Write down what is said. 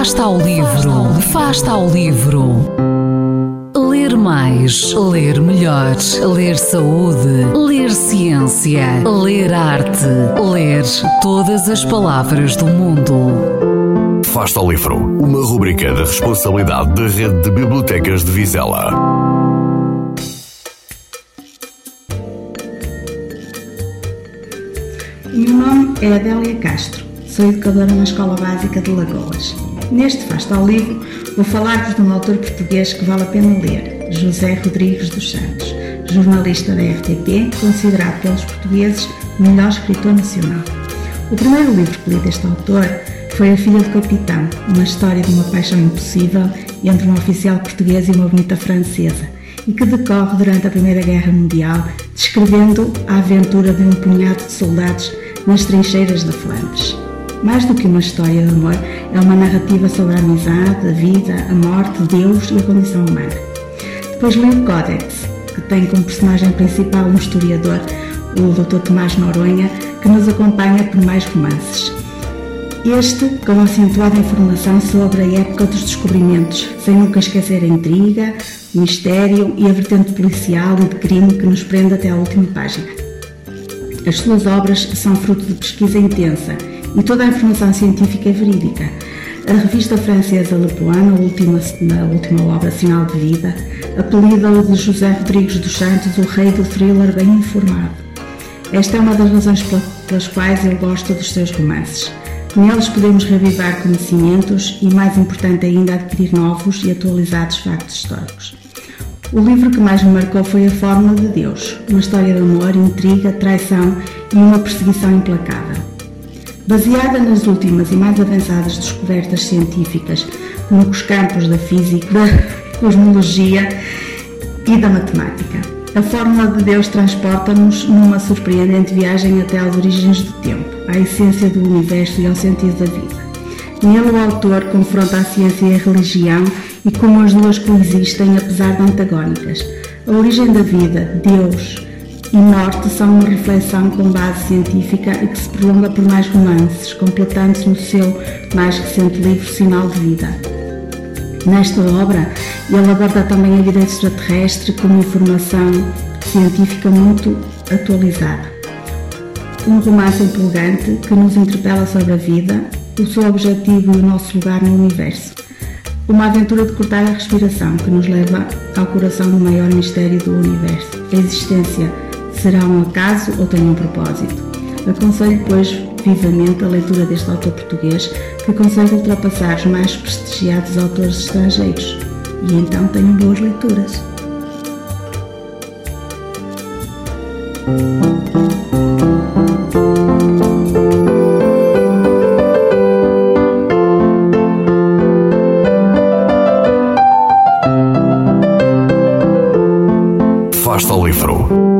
Fasta ao livro. Fasta ao livro. Ler mais, ler melhor, ler saúde, ler ciência, ler arte, ler todas as palavras do mundo. Fasta ao livro. Uma rubrica da responsabilidade da Rede de Bibliotecas de Vizela. O meu nome é Adélia Castro, sou educadora na Escola Básica de Lagoas. Neste Fasta ao Livro vou falar-vos de um autor português que vale a pena ler, José Rodrigues dos Santos, jornalista da RTP, considerado pelos portugueses o melhor escritor nacional. O primeiro livro que li deste autor foi A Filha do Capitão, uma história de uma paixão impossível entre um oficial português e uma bonita francesa, e que decorre durante a Primeira Guerra Mundial, descrevendo a aventura de um punhado de soldados nas trincheiras da Flandres. Mais do que uma história de amor, é uma narrativa sobre a amizade, a vida, a morte, Deus e a condição humana. Depois li o Codex, que tem como personagem principal um historiador, o Dr. Tomás Noronha, que nos acompanha por mais romances. Este com acentuada informação sobre a época dos descobrimentos, sem nunca esquecer a intriga, o mistério e a vertente policial e de crime que nos prende até à última página. As suas obras são fruto de pesquisa intensa e toda a informação científica é verídica. A revista francesa Le Point, a última, na última obra Sinal de Vida, apelida-o de José Rodrigues dos Santos o rei do thriller bem informado. Esta é uma das razões pelas quais eu gosto dos seus romances. Neles podemos revivar conhecimentos e, mais importante ainda, adquirir novos e atualizados factos históricos. O livro que mais me marcou foi A Fórmula de Deus, uma história de amor, intriga, traição e uma perseguição implacável. Baseada nas últimas e mais avançadas descobertas científicas nos campos da física, da cosmologia e da matemática. A Fórmula de Deus transporta-nos numa surpreendente viagem até às origens do tempo, à essência do universo e ao sentido da vida. Nele, o autor confronta a ciência e a religião e como as duas coexistem, apesar de antagónicas. A origem da vida, Deus e morte são uma reflexão com base científica e que se prolonga por mais romances, completando-se no seu mais recente livro Sinal de Vida. Nesta obra, ele aborda também a vida extraterrestre com informação científica muito atualizada. Um romance empolgante que nos interpela sobre a vida, o seu objetivo e o nosso lugar no universo. Uma aventura de cortar a respiração que nos leva ao coração do maior mistério do universo. A existência será um acaso ou tem um propósito? Aconselho, pois, vivamente a leitura deste autor português que consegue ultrapassar os mais prestigiados autores estrangeiros. E então tenham boas leituras. Fasta ao livro.